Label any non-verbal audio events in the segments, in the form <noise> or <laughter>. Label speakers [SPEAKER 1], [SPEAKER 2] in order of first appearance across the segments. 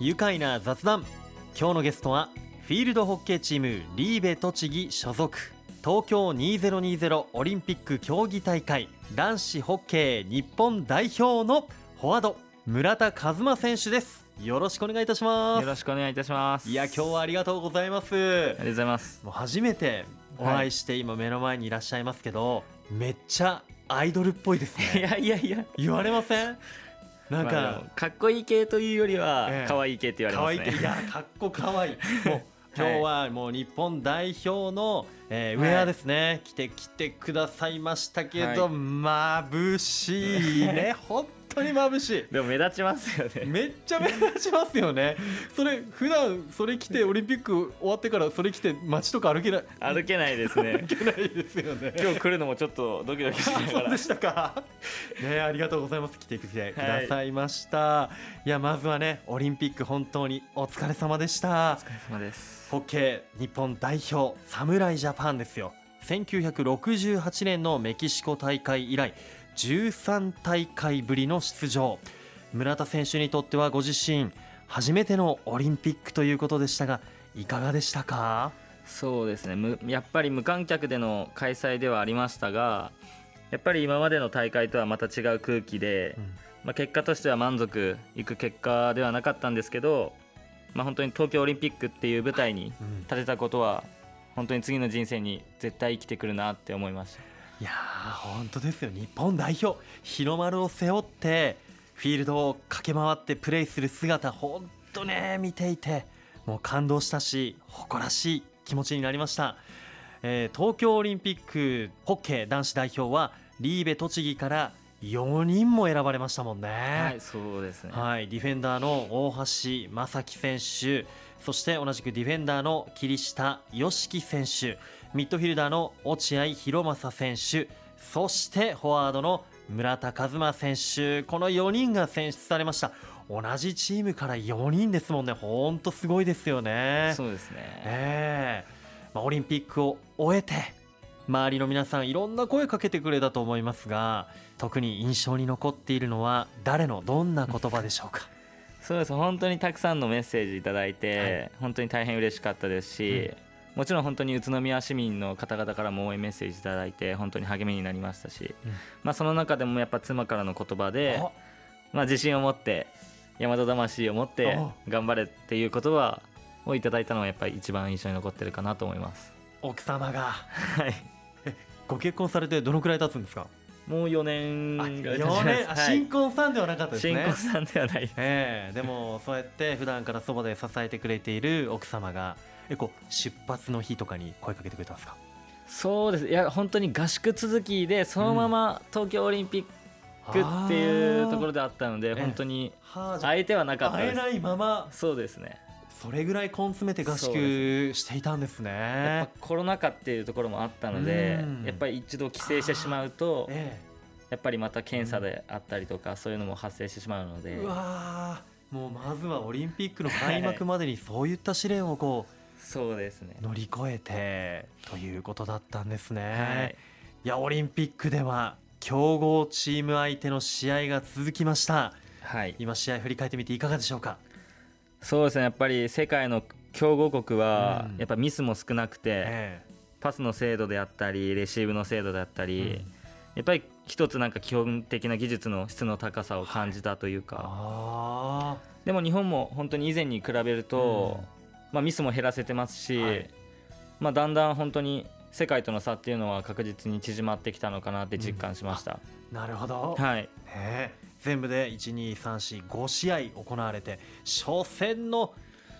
[SPEAKER 1] 愉快な雑談。今日のゲストはフィールドホッケーチームリーベ栃木所属。東京2020オリンピック競技大会。男子ホッケー日本代表のフォワード。村田和馬選手です。よろしくお願いいたします。
[SPEAKER 2] よろしくお願いいたします。
[SPEAKER 1] いや今日はありがとうございます。あ
[SPEAKER 2] りがとうございます。
[SPEAKER 1] もう初めてお会いして今目の前にいらっしゃいますけど、めっちゃアイドルっぽいですね。<laughs>
[SPEAKER 2] いやいやいや。
[SPEAKER 1] 言われません？なんか、
[SPEAKER 2] まあかっこいい系というよりは
[SPEAKER 1] ええ。
[SPEAKER 2] 可愛い系って言われますね。
[SPEAKER 1] 可愛いいやかっこ可愛い。もう <laughs> 今日はもう日本代表の、えーウェアですね、着てきてくださいましたけど、
[SPEAKER 2] はい。
[SPEAKER 1] 眩しいね。<laughs> 本当に眩しい
[SPEAKER 2] でも目立ちますよね
[SPEAKER 1] めっちゃ目立ちますよねそれ普段それ着てオリンピック終わってからそれ着て街とか歩けない
[SPEAKER 2] 歩けないですね
[SPEAKER 1] 歩けないですよね
[SPEAKER 2] 今日来るのもちょっとドキドキしながら
[SPEAKER 1] そうでしたか。ね、ありがとうございます。来てくださいました。い、や、まずはね、オリンピック本当にお疲れ様でした
[SPEAKER 2] お。疲れ様です
[SPEAKER 1] ホッケー日本代表、侍ジャパンですよ。1968年のメキシコ大会以来、13大会ぶりの出場。村田選手にとってはご自身、初めてのオリンピックということでしたが、いかがでしたか？
[SPEAKER 2] そうですね。むやっぱり無観客での開催ではありましたがやっぱり今までの大会とはまた違う空気で、
[SPEAKER 1] うん。
[SPEAKER 2] まあ、結果としては満足いく結果ではなかったんですけど、まあ、本当に東京オリンピックっていう舞台に
[SPEAKER 1] うん。
[SPEAKER 2] 立てたことは本当に次の人生に絶対生きてくるなって思いました
[SPEAKER 1] いやー本当ですよ。日本代表日の丸を背負ってフィールドを駆け回ってプレーする姿本当ね見ていてもう感動したし誇らしい気持ちになりました、えー東京オリンピックホッケー男子代表はリーベ栃木から4人も選ばれましたもんね。
[SPEAKER 2] はいそうですね、
[SPEAKER 1] はい、ディフェンダーの大橋正樹選手そして同じくディフェンダーの桐下良樹選手ミッドフィルダーの落合博満選手そしてフォワードの村田和馬選手この4人が選出されました。同じチームから4人ですもんね。本当すごいですよね。
[SPEAKER 2] そうですね。
[SPEAKER 1] ええ。まあ、オリンピックを終えて周りの皆さんいろんな声かけてくれたと思いますが特に印象に残っているのは誰のどんな言葉でしょうか？<laughs>
[SPEAKER 2] そうです。本当にたくさんのメッセージいただいて、
[SPEAKER 1] はい。
[SPEAKER 2] 本当に大変嬉しかったですし、もちろん本当に宇都宮市民の方々からも応援メッセージいただいて本当に励みになりましたし、
[SPEAKER 1] うん。
[SPEAKER 2] まあ、その中でもやっぱ妻からの言葉で
[SPEAKER 1] あ、
[SPEAKER 2] まあ、自信を持って大和魂を持って
[SPEAKER 1] あ
[SPEAKER 2] 頑張れっていう言葉をいただいたのはやっぱり一番印象に残ってるかなと思います。
[SPEAKER 1] 奥様が。
[SPEAKER 2] はい。<laughs>
[SPEAKER 1] ご結婚されてどのくらい経つんですか？
[SPEAKER 2] もう4年
[SPEAKER 1] あ
[SPEAKER 2] ぐらい経ち
[SPEAKER 1] 4
[SPEAKER 2] ます。
[SPEAKER 1] 年？あ
[SPEAKER 2] はい。
[SPEAKER 1] 新婚さんではなかったですね。
[SPEAKER 2] 新婚さんではない。
[SPEAKER 1] ええ。でもそうやって普段からそばで支えてくれている奥様がえこう出発の日とかに声かけてくれたんですか？
[SPEAKER 2] そうです。いや本当に合宿続きでそのまま東京オリンピックっていうところであったので
[SPEAKER 1] え
[SPEAKER 2] 本当に相手はなか
[SPEAKER 1] あ
[SPEAKER 2] ったです。
[SPEAKER 1] 会えないまま
[SPEAKER 2] そうですね。
[SPEAKER 1] それぐらい根詰めて合宿していたんです
[SPEAKER 2] や
[SPEAKER 1] ね
[SPEAKER 2] っぱコロナ禍っていうところもあったので
[SPEAKER 1] うん。
[SPEAKER 2] やっぱり一度帰省してしまうと
[SPEAKER 1] え
[SPEAKER 2] やっぱりまた検査であったりとかそういうのも発生してしまうので。
[SPEAKER 1] えうわー。もうまずはオリンピックの開幕までにそういった試練をこ
[SPEAKER 2] そうですね。
[SPEAKER 1] う乗り越えてということだったんですね、
[SPEAKER 2] はい。
[SPEAKER 1] い、やオリンピックでは強豪チーム相手の試合が続きました。
[SPEAKER 2] はい。
[SPEAKER 1] 今試合振り返ってみていかがでしょうか？
[SPEAKER 2] そうですね。やっぱり世界の強豪国は
[SPEAKER 1] うん。
[SPEAKER 2] やっぱミスも少なくて
[SPEAKER 1] え
[SPEAKER 2] パスの精度であったりレシーブの精度であった
[SPEAKER 1] え
[SPEAKER 2] りやっぱり一つなんか基本的な技術の質の高さを感じたというか、
[SPEAKER 1] あ
[SPEAKER 2] でも日本も本当に以前に比べると、まあ、ミスも減らせてますし、
[SPEAKER 1] はい。
[SPEAKER 2] まあ、だんだん本当に世界との差っていうのは確実に縮まってきたのかなって実感しました、
[SPEAKER 1] ーなるほど、
[SPEAKER 2] はい。
[SPEAKER 1] ね。え全部で12345試合行われて初戦の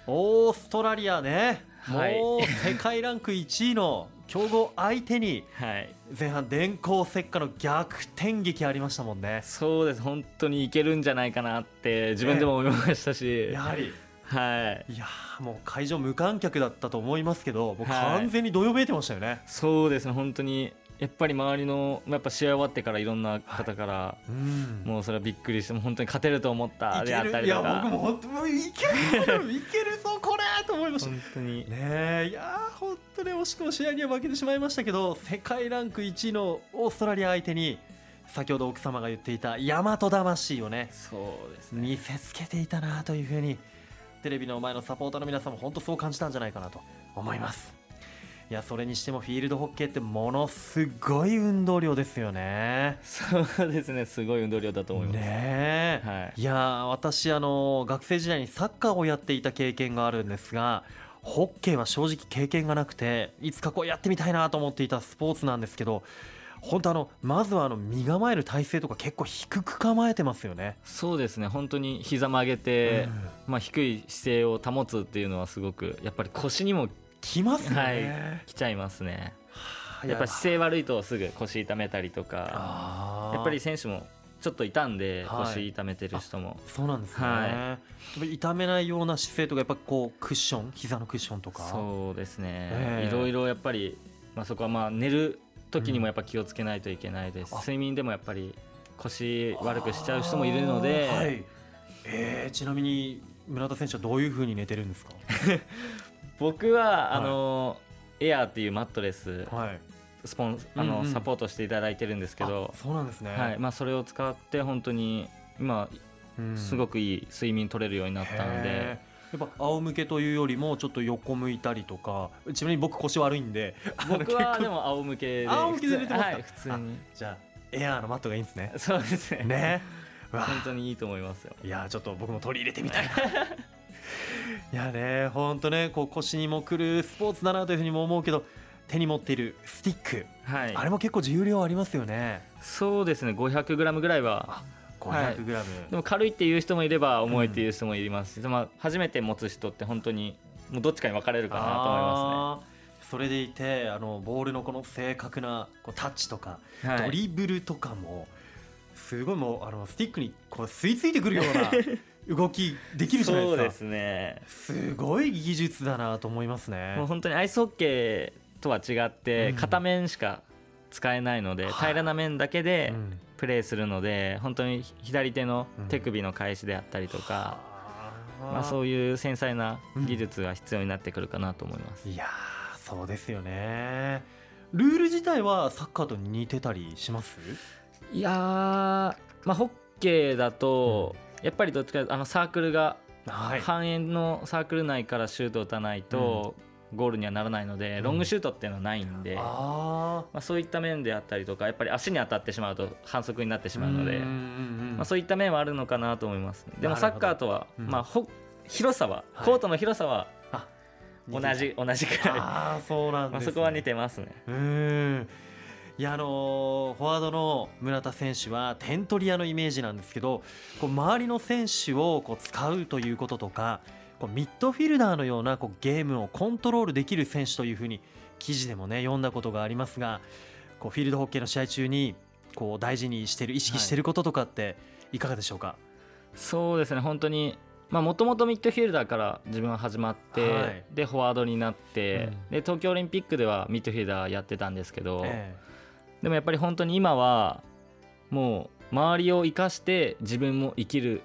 [SPEAKER 1] オーストラリアね、
[SPEAKER 2] はい。
[SPEAKER 1] もう世界ランク1位の強豪相手に
[SPEAKER 2] はい。
[SPEAKER 1] 前半電光石火の逆転劇ありましたもんね。
[SPEAKER 2] そうです。本当にいけるんじゃないかなって自分でも思いましたし、
[SPEAKER 1] やはり
[SPEAKER 2] はい。
[SPEAKER 1] いやーもう会場無観客だったと思いますけどもう
[SPEAKER 2] はい。
[SPEAKER 1] 完全にどよめいてましたよね、
[SPEAKER 2] そうですね本当にやっぱり周りのやっぱ試合終わってからいろんな方から、
[SPEAKER 1] うん。
[SPEAKER 2] もうそれはびっくりしてもう本当に勝てると思った
[SPEAKER 1] い
[SPEAKER 2] であったりとか。
[SPEAKER 1] 僕も本当もういけるいけるぞこれと思いました。
[SPEAKER 2] 本当に。
[SPEAKER 1] ねえいやー本当に惜しくも試合には負けてしまいましたけど世界ランク1位のオーストラリア相手に先ほど奥様が言っていた大和魂をね
[SPEAKER 2] そうですね。
[SPEAKER 1] 見せつけていたなというふうにテレビの前のサポーターの皆さんも本当そう感じたんじゃないかなと思います。いやそれにしてもフィールドホッケーってものすごい運動量ですよね。
[SPEAKER 2] そうですね。すごい運動量だと思います、
[SPEAKER 1] ねえ、
[SPEAKER 2] はい。
[SPEAKER 1] いやー私あの学生時代にサッカーをやっていた経験があるんですがホッケーは正直経験がなくていつかこうやってみたいなと思っていたスポーツなんですけど本当あのまずはあの身構える体勢とか結構低く構えてますよね。
[SPEAKER 2] そうですね。本当に膝曲げて、まあ、低い姿勢を保つっていうのはすごくやっぱり腰にも
[SPEAKER 1] きますね、
[SPEAKER 2] はい。きちゃいますね。
[SPEAKER 1] はあ
[SPEAKER 2] やっぱり姿勢悪いとすぐ腰痛めたりとかやっぱり選手もちょっといたんで
[SPEAKER 1] はい。
[SPEAKER 2] 腰痛めてる人も、
[SPEAKER 1] そうなんですね、
[SPEAKER 2] はい。
[SPEAKER 1] 痛めないような姿勢とかやっぱこうクッション膝のクッションとか。
[SPEAKER 2] そうですね、
[SPEAKER 1] ええ。
[SPEAKER 2] いろいろやっぱり、まあ、そこはまあ寝る時にもやっぱ気をつけないといけないです、
[SPEAKER 1] うん。あ。
[SPEAKER 2] 睡眠でもやっぱり腰悪くしちゃう人もいるので、
[SPEAKER 1] はい。えーちなみに村田選手はどういう風に寝てるんですか？<laughs>
[SPEAKER 2] 僕は、
[SPEAKER 1] はい。
[SPEAKER 2] あのエアーっていうマットレス
[SPEAKER 1] はい。
[SPEAKER 2] スポンあの、
[SPEAKER 1] うん。うん
[SPEAKER 2] サポートしていただいてるんですけど。
[SPEAKER 1] あ、そうなんですね、
[SPEAKER 2] はい。まあ、それを使って本当に今すご
[SPEAKER 1] く
[SPEAKER 2] くいい睡眠取れるようになったので、
[SPEAKER 1] やっぱ仰向けというよりもちょっと横向いたりとかちなみに僕腰悪いんで
[SPEAKER 2] 僕はで
[SPEAKER 1] も
[SPEAKER 2] も仰向けで
[SPEAKER 1] 仰向けで寝てますか？
[SPEAKER 2] はい、普通に。
[SPEAKER 1] じゃあエアーのマットがいいんですね。
[SPEAKER 2] そうですね。
[SPEAKER 1] ね。
[SPEAKER 2] 本当にいいと思いますよ。
[SPEAKER 1] いやーちょっと僕も取り入れてみたいな。<laughs> いやね本当ねこう腰にもくるスポーツだなというふうにも思うけど手に持っているスティック、
[SPEAKER 2] はい。
[SPEAKER 1] あれも結構重量ありますよね。
[SPEAKER 2] そうですね。500g ぐらいは
[SPEAKER 1] 500g、
[SPEAKER 2] でも軽いっていう人もいれば重いっていう人もいますし、まあ、初めて持つ人って本当にもうどっちかに分かれるかなと思いま
[SPEAKER 1] あーそれでいてあのボールのこの正確なこうタッチとか、
[SPEAKER 2] すね、はい、
[SPEAKER 1] ドリブルとかもすごいもうあのスティックにこう吸い付いてくるような <laughs> 動きできるじゃないですか。
[SPEAKER 2] そうですね。
[SPEAKER 1] すごい技術だなと思いますね。
[SPEAKER 2] もう本当にアイスホッケーとは違って
[SPEAKER 1] うん。
[SPEAKER 2] 片面しか使えないので、
[SPEAKER 1] はい。
[SPEAKER 2] 平らな面だけで
[SPEAKER 1] うん。
[SPEAKER 2] プレーするので本当に左手の手首の返しであったりとか、まあ、そういう繊細な技術が必要になってくるかなと思います、
[SPEAKER 1] いやーそうですよね。ルール自体はサッカーと似てたりします？
[SPEAKER 2] いやー、まあ、ホッケーだと、やっぱりどっちかあのサークルが
[SPEAKER 1] はい。
[SPEAKER 2] 半円のサークル内からシュートを打たないとゴールにはならないので、
[SPEAKER 1] うん。
[SPEAKER 2] ロングシュートっていうのはないんで、
[SPEAKER 1] あ
[SPEAKER 2] まあ、そういった面であったりとかやっぱり足に当たってしまうと反則になってし
[SPEAKER 1] ー
[SPEAKER 2] まうので、
[SPEAKER 1] んうんうん
[SPEAKER 2] まあ、そういった面はあるのかなと思いますでもサッカーとは、
[SPEAKER 1] うん。
[SPEAKER 2] まあ、ほ広さは
[SPEAKER 1] はい。
[SPEAKER 2] コートの広さは
[SPEAKER 1] あ
[SPEAKER 2] 同じ、同じくらい、
[SPEAKER 1] ああそうなん
[SPEAKER 2] まあ、
[SPEAKER 1] です、ね、
[SPEAKER 2] そこは似てますね。
[SPEAKER 1] うーん。いやあのーフォワードの村田選手は点取り屋のイメージなんですけどこう周りの選手をこう使うということとかこうミッドフィルダーのようなこうゲームをコントロールできる選手というふうに記事でもね読んだことがありますがこうフィールドホッケーの試合中にこう大事にしてる意識してることとかっていかがでしょうか、
[SPEAKER 2] そうですね本当にもともとミッドフィルダーから自分は始まって、
[SPEAKER 1] はい。
[SPEAKER 2] でフォワードになって、
[SPEAKER 1] うん。
[SPEAKER 2] で東京オリンピックではミッドフィルダーやってたんですけど、
[SPEAKER 1] え。
[SPEAKER 2] でもやっぱり本当に今はもう周りを生かして自分も生きる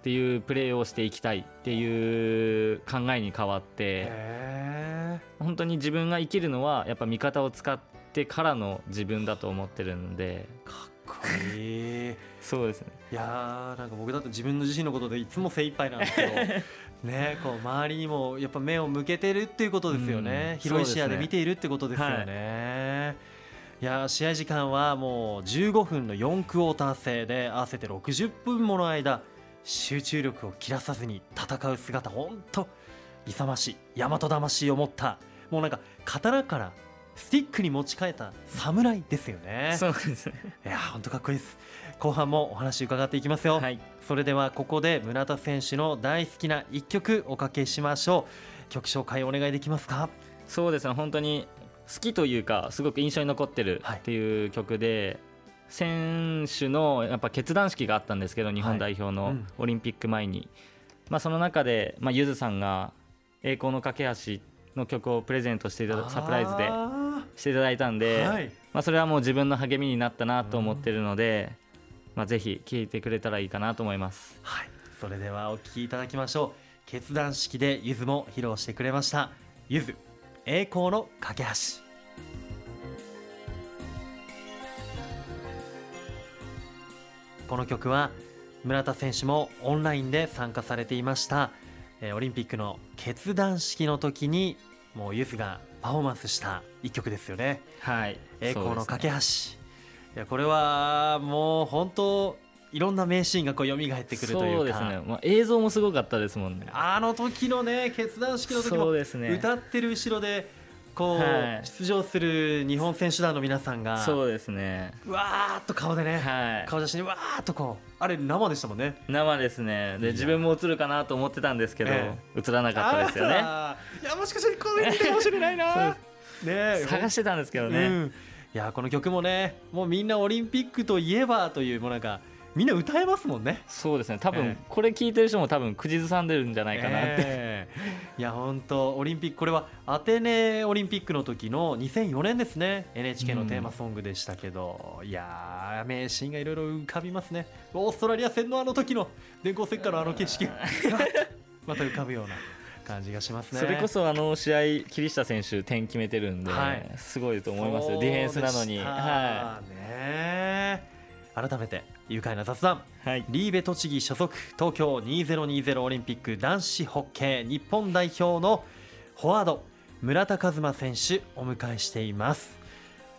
[SPEAKER 2] っていうプレーをしていきたいっていう考えに変わっ
[SPEAKER 1] え
[SPEAKER 2] て本当に自分が生きるのはやっぱ味方を使ってからの自分だと思ってるんで
[SPEAKER 1] かっこいい。
[SPEAKER 2] そうですね。
[SPEAKER 1] いやーなんか僕だって自分の自身のことでいつも精一杯なんですけど <laughs> ねこう周りにもやっぱ目を向けてるっていうことですよね、
[SPEAKER 2] うん
[SPEAKER 1] 広い視野で見ているってことですよね。い、やー試合時間はもう15分の4クォーター制で合わせて60分もの間集中力を切らさずに戦う姿本当勇ましい大和魂を持ったもうなんか刀からスティックに持ち替えた侍ですよね。
[SPEAKER 2] そうです。ね
[SPEAKER 1] いやー本当かっこいいです。後半もお話伺っていきますよ、
[SPEAKER 2] はい。
[SPEAKER 1] それではここで村田選手の大好きな一曲おかけしましょう。曲紹介お願いできますか？
[SPEAKER 2] そうですね。本当に好きというかすごく印象に残ってる
[SPEAKER 1] はい。
[SPEAKER 2] っていう曲で、選手のやっぱ決断式があったんですけど日本代表の
[SPEAKER 1] うん。
[SPEAKER 2] オリンピック前に、まあ、その中で、まあ、ゆずさんが「栄光の架け橋」の曲をプレゼントしていただサプライズで
[SPEAKER 1] あ
[SPEAKER 2] していただいたん
[SPEAKER 1] ー
[SPEAKER 2] で、
[SPEAKER 1] はい。
[SPEAKER 2] まあ、それはもう自分の励みになったなと思ってるので、まあ、ぜひ聴いてくれたらいいかなと思います。
[SPEAKER 1] はい、それではお聴きいただきましょう。決断式でゆずも披露してくれました。ゆず栄光の架け橋この曲は村田選手もオンラインで参加されていました。えーオリンピックの決断式の時にもうユスがパフォーマンスした一曲ですよね。
[SPEAKER 2] はい。
[SPEAKER 1] 栄光の架け橋、いやこれはもう本当いろんな名シーンがこう蘇ってくるというか。
[SPEAKER 2] ねそうですね、まあ、映像もすごかったですもんね。
[SPEAKER 1] あの時のね決断式の時も歌ってる後ろでこう、
[SPEAKER 2] はい
[SPEAKER 1] 出場する日本選手団の皆さんが
[SPEAKER 2] そうですね。
[SPEAKER 1] うわーっと顔でね、
[SPEAKER 2] はい。
[SPEAKER 1] 顔写真にわーっとこうあれ生でしたもんね。
[SPEAKER 2] 生ですね。で自分も映るかなと思ってたんですけど、
[SPEAKER 1] え
[SPEAKER 2] 映らなかったですよね。
[SPEAKER 1] いやもしかしたらこれ見たかもしれないな。<laughs> ねえ
[SPEAKER 2] 探してたんですけどね、
[SPEAKER 1] うん。いやこの曲もねもうみんなオリンピックといえばというもうなんかみんな歌えますもんね。
[SPEAKER 2] そうですね。多分、
[SPEAKER 1] ええ。
[SPEAKER 2] これ聞いてる人も多分口ずさんでるんじゃないかなって、
[SPEAKER 1] ええ。いや本当オリンピックこれはアテネオリンピックの時の2004年ですね。NHK のテーマソングでしたけど、いやー名シーンがいろいろ浮かびますね。オーストラリア戦のあの時の電光石火のあの景色。が <laughs> また浮かぶような感じがしますね。
[SPEAKER 2] それこそあの試合桐下選手点決めてるんで、
[SPEAKER 1] はい。
[SPEAKER 2] すごいと思いますよ。ディフェンスなのに。は
[SPEAKER 1] ね改めて愉快な雑談。
[SPEAKER 2] い、はい、
[SPEAKER 1] リーベ栃木所属東京2020オリンピック男子ホッケー日本代表のフォワード村田和馬選手お迎えしています。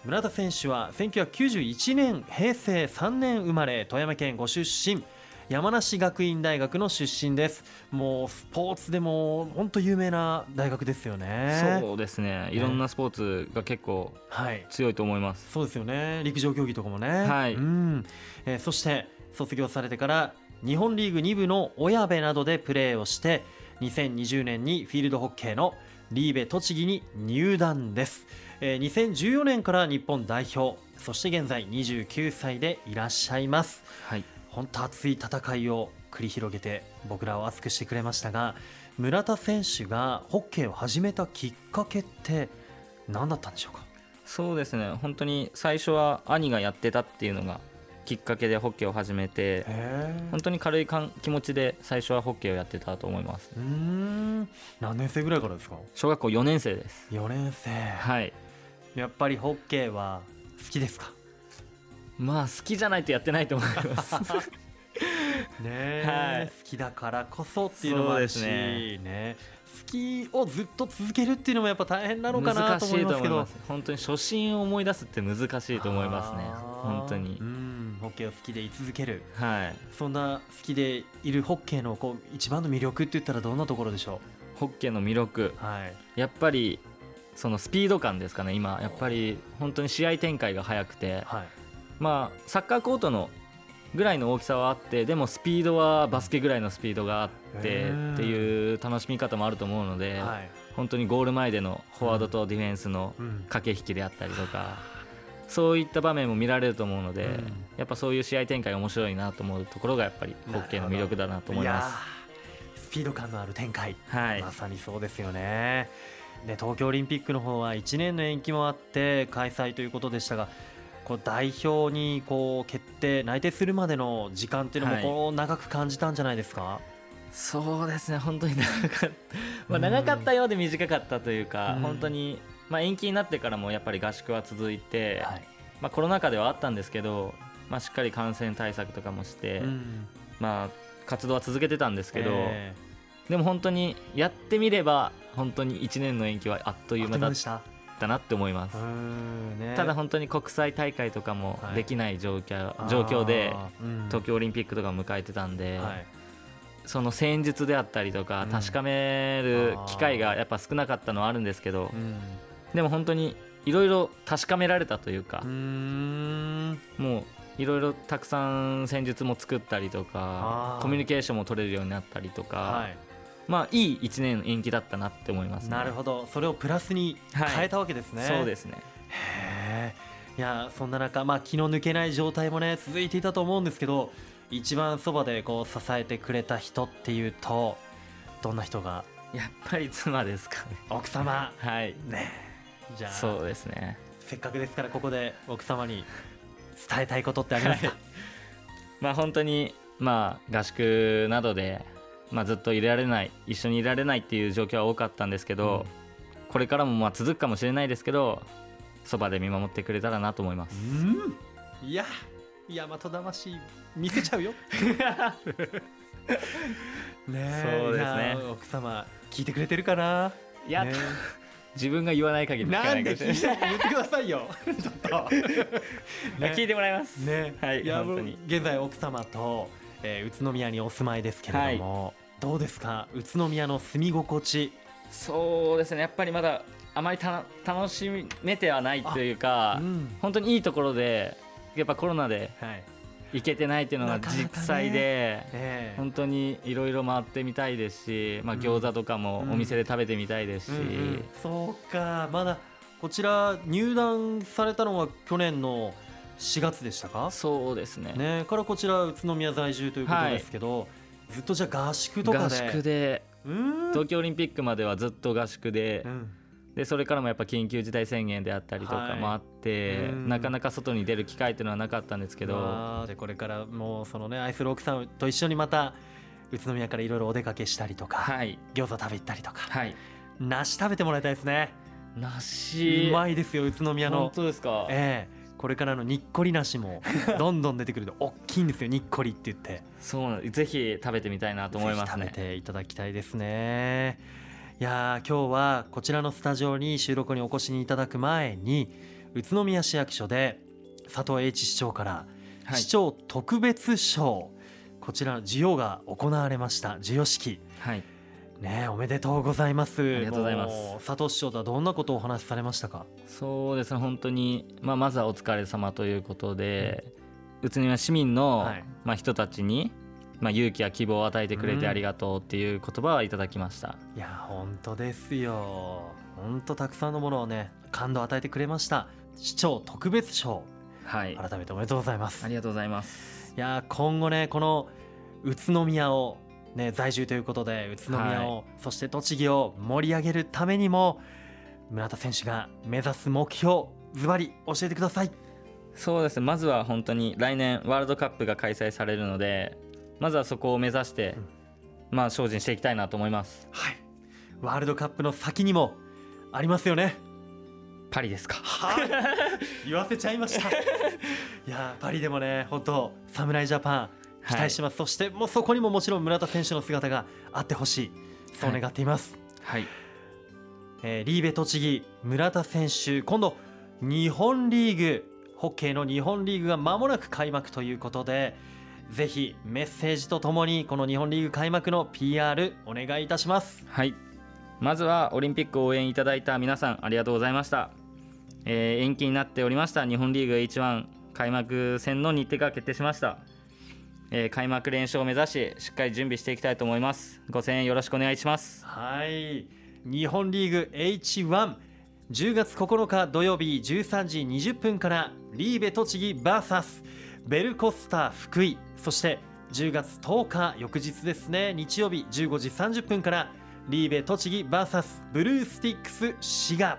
[SPEAKER 1] 村田選手は1991年平成3年生まれ富山県ご出身山梨学院大学の出身です。もうスポーツでも本当有名な大学ですよね。
[SPEAKER 2] そうですね。いろんなスポーツが結構
[SPEAKER 1] はい。
[SPEAKER 2] 強いと思います。
[SPEAKER 1] そうですよね。陸上競技とかもね、
[SPEAKER 2] はい。
[SPEAKER 1] うん。えーそして卒業されてから日本リーグ2部の小矢部などでプレーをして2020年にフィールドホッケーのリーベ栃木に入団です、えー2014年から日本代表。そして現在29歳でいらっしゃいます。
[SPEAKER 2] はい
[SPEAKER 1] 本当熱い戦いを繰り広げて僕らを熱くしてくれましたが村田選手がホッケーを始めたきっかけって何だったんでしょうか？
[SPEAKER 2] そうですね。本当に最初は兄がやってたっていうのがきっかけでホッケーを始めて
[SPEAKER 1] へ
[SPEAKER 2] 本当に軽いかん気持ちで最初はホッケーをやってたと思います。
[SPEAKER 1] うーん。何年生ぐらいからですか？
[SPEAKER 2] 小学校4年生です。
[SPEAKER 1] 4年生。
[SPEAKER 2] はい。
[SPEAKER 1] やっぱりホッケーは好きですか？
[SPEAKER 2] まあ好きじゃないとやってないと思います。<laughs>
[SPEAKER 1] ねえ、
[SPEAKER 2] はい。
[SPEAKER 1] 好きだからこそっていうのもあるし
[SPEAKER 2] ね。
[SPEAKER 1] ね好きをずっと続けるっていうのもやっぱ大変なのかなと思いますけど。
[SPEAKER 2] 本当に初心を思い出すって難しいと思いますね。本当に。
[SPEAKER 1] うんホッケーを好きでい続ける。
[SPEAKER 2] はい。
[SPEAKER 1] そんな好きでいるホッケーのこう一番の魅力って言ったらどんなところでしょ
[SPEAKER 2] ホッケーの魅力。
[SPEAKER 1] うはい。
[SPEAKER 2] やっぱりそのスピード感ですかね今。やっぱり本当に試合展開が速くて。
[SPEAKER 1] はい
[SPEAKER 2] まあサッカーコートのぐらいの大きさはあってでもスピードはバスケぐらいのスピードがあってっていう楽しみ方もあると思うので、
[SPEAKER 1] はい。
[SPEAKER 2] 本当にゴール前でのフォワードとディフェンスの
[SPEAKER 1] うん。
[SPEAKER 2] 駆け引きであったりとかそういった場面も見られると思うので、
[SPEAKER 1] うん。
[SPEAKER 2] やっぱそういう試合展開面白いなと思うところがやっぱりホッケーの魅力だなと思いま
[SPEAKER 1] やースピード感のある展開。
[SPEAKER 2] す。はい。
[SPEAKER 1] まさにそうですよね。で東京オリンピックの方は1年の延期もあって開催ということでしたがこう代表にこう決定内定するまでの時間っていうのも
[SPEAKER 2] はい。
[SPEAKER 1] こう長く感じたんじゃないですか、
[SPEAKER 2] そうですね本当に長かった、まあ、
[SPEAKER 1] うん
[SPEAKER 2] 長かったようで短かったというか、
[SPEAKER 1] うん。
[SPEAKER 2] 本当に、まあ、延期になってからもやっぱり合宿は続いて、
[SPEAKER 1] はい。
[SPEAKER 2] まあ、コロナ禍ではあったんですけど、まあ、しっかり感染対策とかもして、
[SPEAKER 1] うん。
[SPEAKER 2] まあ、活動は続けてたんですけど、
[SPEAKER 1] え
[SPEAKER 2] でも本当にやってみれば本当に1年の延期はあっと
[SPEAKER 1] ー
[SPEAKER 2] いう間だっ
[SPEAKER 1] あった
[SPEAKER 2] たなって思います。
[SPEAKER 1] う。んね。
[SPEAKER 2] ただ本当に国際大会とかも
[SPEAKER 1] はい。
[SPEAKER 2] できない状況,、状況で東京オリンピックとかを迎えてたんで、
[SPEAKER 1] はい。
[SPEAKER 2] その戦術であったりとか
[SPEAKER 1] うん。
[SPEAKER 2] 確かめる機会がやっぱ少なかったのはあるんですけど、
[SPEAKER 1] うん。
[SPEAKER 2] でも本当にいろいろ確かめられたというかもういろいろたくさん戦術も作ったりとかコミュニケーションも取れるようになったりとか、
[SPEAKER 1] はい
[SPEAKER 2] まあいい1年延期だったなって思いますね。
[SPEAKER 1] なるほど。それをプラスに変えたわけですね、
[SPEAKER 2] そうですね。
[SPEAKER 1] へえ。いやそんな中、まあ、気の抜けない状態もね続いていたと思うんですけど一番そばでこう支えてくれた人っていうとどんな人が？
[SPEAKER 2] やっぱり妻ですかね。
[SPEAKER 1] 奥様。
[SPEAKER 2] はい。
[SPEAKER 1] ね。えじゃあ
[SPEAKER 2] そうですね。
[SPEAKER 1] せっかくですからここで奥様に伝えたいことってありますか？
[SPEAKER 2] まあ本当にまあ合宿などで、まあ、ずっといられない一緒にいられないっていう状況は多かったんですけど、これからもまあ続くかもしれないですけどそばで見守ってくれたらなと思います。
[SPEAKER 1] うん。いや大和魂見せちゃうよ。<laughs> ね
[SPEAKER 2] そうですね。
[SPEAKER 1] 奥様聞いてくれてるかな？
[SPEAKER 2] いや、
[SPEAKER 1] ね
[SPEAKER 2] 自分が言わない限り聞か
[SPEAKER 1] な
[SPEAKER 2] いか
[SPEAKER 1] で
[SPEAKER 2] もしれない。
[SPEAKER 1] 言ってくださいよ。<laughs> ちょっと。<laughs> ね
[SPEAKER 2] 聞いてもらいます。
[SPEAKER 1] ね、
[SPEAKER 2] はい
[SPEAKER 1] いや
[SPEAKER 2] 本当に。
[SPEAKER 1] 現在奥様と、えー宇都宮にお住まいですけれども、どうですか？宇都宮の住み心地。
[SPEAKER 2] そうですね。やっぱりまだあまりた楽しめてはないというか、
[SPEAKER 1] うん。
[SPEAKER 2] 本当にいいところでやっぱコロナで
[SPEAKER 1] はい。
[SPEAKER 2] 行けてないっていうのが実際で、
[SPEAKER 1] ええ。
[SPEAKER 2] 本当にいろいろ回ってみたいですし、まあ、
[SPEAKER 1] うん。
[SPEAKER 2] 餃子とかもお店で食べてみたいですし、
[SPEAKER 1] うんうん。そうか。まだこちら入団されたのは去年の4月でしたか？
[SPEAKER 2] そうですね。
[SPEAKER 1] ねからこちら宇都宮在住ということですけど、ずっとじゃあ合宿とか
[SPEAKER 2] 合
[SPEAKER 1] で
[SPEAKER 2] 宿で。
[SPEAKER 1] うん。
[SPEAKER 2] 東京オリンピックまではずっと合宿で,、
[SPEAKER 1] うん。
[SPEAKER 2] でそれからもやっぱ緊急事態宣言であったりとかもあって、
[SPEAKER 1] はいうん。
[SPEAKER 2] なかなか外に出る機会っていうのはなかったんですけど、
[SPEAKER 1] まあでこれからもうそのね愛する奥さんと一緒にまた宇都宮からいろいろお出かけしたりとか、
[SPEAKER 2] はい。
[SPEAKER 1] 餃子食べ行ったりとか、
[SPEAKER 2] はい。
[SPEAKER 1] 梨食べてもらいたいですね。
[SPEAKER 2] 梨。
[SPEAKER 1] うまいですよ宇都宮
[SPEAKER 2] 本
[SPEAKER 1] の
[SPEAKER 2] 当ですか、
[SPEAKER 1] ええこれからのにっこり梨も <laughs> どんどん出てくると大きいんですよにっこりって言って。
[SPEAKER 2] そうぜひ食べてみたいなと思いますね。
[SPEAKER 1] ぜひ食べていただきたいですね。いやー今日はこちらのスタジオに収録にお越しいただく前に宇都宮市役所で佐藤栄一市長から
[SPEAKER 2] はい。
[SPEAKER 1] 市長特別賞、こちらの授与が行われました。授与式。
[SPEAKER 2] はい
[SPEAKER 1] ねえおめでとうございます。
[SPEAKER 2] ありがとうございます。
[SPEAKER 1] 佐藤市長とはどんなことをお話しされましたか？
[SPEAKER 2] そうですね本当に、まあ、まずはお疲れ様ということで、宇都宮市民の、
[SPEAKER 1] はい。
[SPEAKER 2] まあ、人たちに、まあ、勇気や希望を与えてくれ
[SPEAKER 1] うん。
[SPEAKER 2] てありがとうっていう言葉をいただきました、
[SPEAKER 1] いや本当ですよ。本当たくさんのものをね感動を与えてくれました。市長特別賞。
[SPEAKER 2] はい。
[SPEAKER 1] 改めておめでとうございます。
[SPEAKER 2] ありがとうございます。
[SPEAKER 1] いや今後ねこの宇都宮をね在住ということで宇都宮を、そして栃木を盛り上げるためにも村田選手が目指す目標ズバリ教えてください。
[SPEAKER 2] そうです。ねまずは本当に来年ワールドカップが開催されるのでまずはそこを目指して、まあ精進していきたいなと思います。
[SPEAKER 1] はい。ワールドカップの先にもありますよね。
[SPEAKER 2] パリですか。
[SPEAKER 1] はい。<laughs> 言わせちゃいました。いやパリでもね本当侍ジャパン期待してます、そしてもうそこにももちろん村田選手の姿があってほしい。そう願っています、
[SPEAKER 2] はい。
[SPEAKER 1] えーリーベ栃木村田選手今度日本リーグホッケーの日本リーグが間もなく開幕ということでぜひメッセージとともにこの日本リーグ開幕の PR お願いいたします。
[SPEAKER 2] はい。まずはオリンピックを応援いただいた皆さんありがとうございました、えー延期になっておりました日本リーグ H1 開幕戦の日程が決定しました、えー開幕連勝を目指ししっかり準備していきたいと思います。ご声援よろしくお願いします。
[SPEAKER 1] はい。日本リーグ H1 10月9日土曜日13時20分からリーベ栃木 VS ベルコスター福井そして10月10日翌日ですね日曜日15時30分からリーベ栃木 VS ブルースティックス滋賀。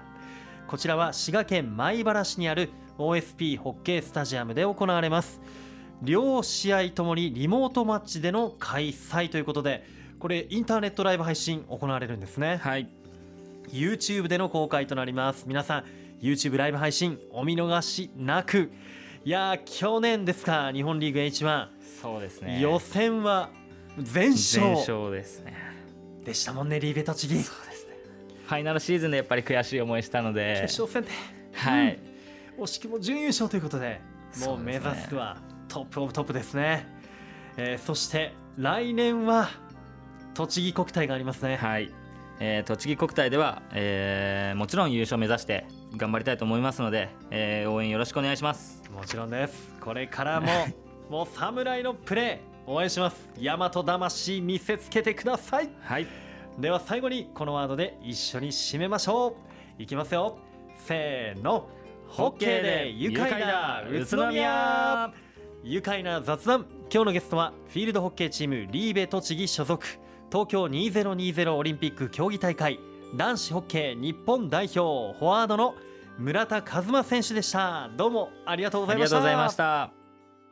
[SPEAKER 1] こちらは滋賀県米原市にある OSP ホッケースタジアムで行われます。両試合ともにリモートマッチでの開催ということでこれインターネットライブ配信行われるんですね。
[SPEAKER 2] はい。
[SPEAKER 1] YouTube での公開となります。皆さん YouTube ライブ配信お見逃しなく。いやー去年ですか日本リーグ H1、
[SPEAKER 2] そうですね。
[SPEAKER 1] 予選は全勝。
[SPEAKER 2] 全勝ですね。
[SPEAKER 1] でしたもんねリーベ栃木決
[SPEAKER 2] そうですね。ファイナルシーズンでやっぱり悔しい思いしたので。
[SPEAKER 1] 勝戦で。
[SPEAKER 2] はい、
[SPEAKER 1] 惜しくも準優勝ということでもう目指すはトップオブトップですね。えーそして来年は栃木国体がありますね。
[SPEAKER 2] はい、えー栃木国体では、えーもちろん優勝目指して頑張りたいと思いますので、えー応援よろしくお願いします。
[SPEAKER 1] もちろんです。これからも <laughs> もう侍のプレー応援します。大和魂見せつけてください。
[SPEAKER 2] はい。
[SPEAKER 1] では最後にこのワードで一緒に締めましょう。いきますよ。せーの。ホッケーで愉快な宇都宮愉快な雑談。今日のゲストはフィールドホッケーチームリーベ栃木所属。東京2020オリンピック競技大会。男子ホッケー日本代表フォワードの村田和馬選手でした。どうもありがとうございました。
[SPEAKER 2] ありがとうございました。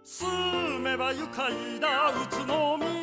[SPEAKER 3] 住めば愉快な宇都宮